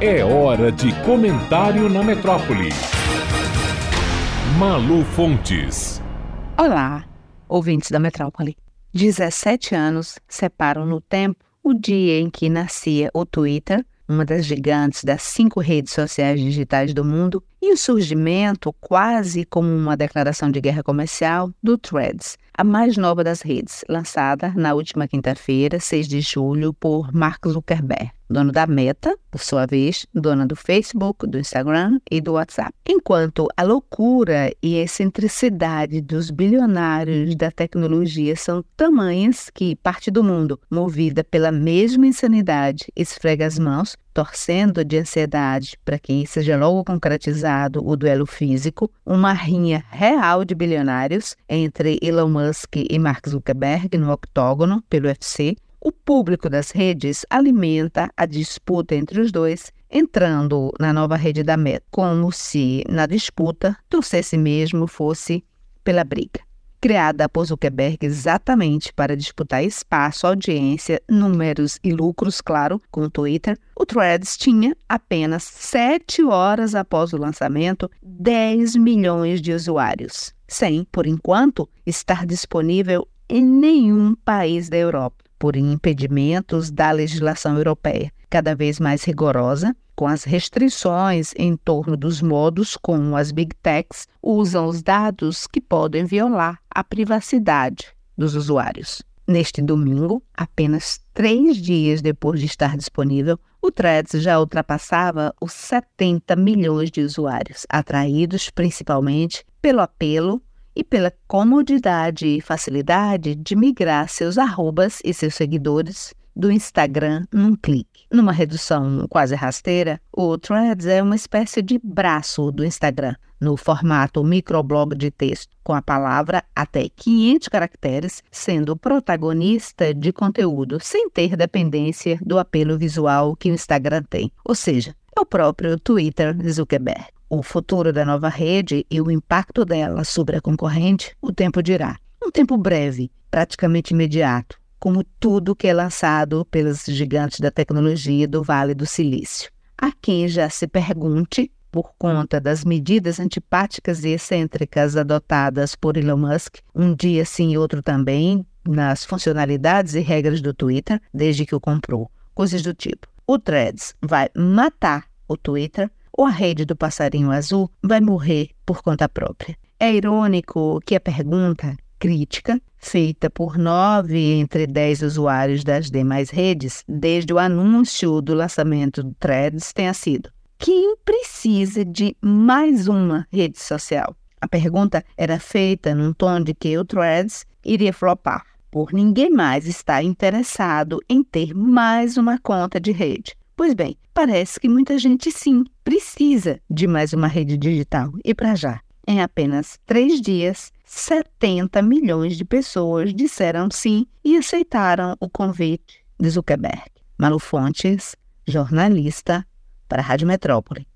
É hora de comentário na metrópole. Malu Fontes. Olá, ouvintes da metrópole. 17 anos separam no tempo o dia em que nascia o Twitter, uma das gigantes das cinco redes sociais digitais do mundo, e o surgimento, quase como uma declaração de guerra comercial, do Threads, a mais nova das redes, lançada na última quinta-feira, 6 de julho, por Mark Zuckerberg dono da Meta, por sua vez, dona do Facebook, do Instagram e do WhatsApp. Enquanto a loucura e a excentricidade dos bilionários da tecnologia são tamanhas que parte do mundo, movida pela mesma insanidade, esfrega as mãos, torcendo de ansiedade para que seja logo concretizado o duelo físico, uma rinha real de bilionários entre Elon Musk e Mark Zuckerberg no octógono pelo UFC, o público das redes alimenta a disputa entre os dois, entrando na nova rede da Meta, como se na disputa torcesse mesmo fosse pela briga. Criada por Zuckerberg exatamente para disputar espaço, audiência, números e lucros, claro, com o Twitter, o Threads tinha apenas sete horas após o lançamento 10 milhões de usuários, sem, por enquanto, estar disponível em nenhum país da Europa por impedimentos da legislação europeia, cada vez mais rigorosa, com as restrições em torno dos modos como as big techs usam os dados que podem violar a privacidade dos usuários. Neste domingo, apenas três dias depois de estar disponível, o Threads já ultrapassava os 70 milhões de usuários, atraídos principalmente pelo apelo e pela comodidade e facilidade de migrar seus arrobas e seus seguidores do Instagram num clique. Numa redução quase rasteira, o Threads é uma espécie de braço do Instagram, no formato microblog de texto, com a palavra até 500 caracteres, sendo protagonista de conteúdo, sem ter dependência do apelo visual que o Instagram tem. Ou seja, é o próprio Twitter Zuckerberg. O futuro da nova rede e o impacto dela sobre a concorrente, o tempo dirá. Um tempo breve, praticamente imediato, como tudo que é lançado pelos gigantes da tecnologia do Vale do Silício. Há quem já se pergunte, por conta das medidas antipáticas e excêntricas adotadas por Elon Musk, um dia sim e outro também, nas funcionalidades e regras do Twitter, desde que o comprou. Coisas do tipo. O Threads vai matar o Twitter ou a rede do passarinho azul vai morrer por conta própria. É irônico que a pergunta crítica, feita por nove entre dez usuários das demais redes, desde o anúncio do lançamento do Threads, tenha sido: quem precisa de mais uma rede social? A pergunta era feita num tom de que o Threads iria flopar, por ninguém mais estar interessado em ter mais uma conta de rede. Pois bem, parece que muita gente sim precisa de mais uma rede digital e para já. Em apenas três dias, 70 milhões de pessoas disseram sim e aceitaram o convite de Zuckerberg. Malu Fontes, jornalista para a Rádio Metrópole.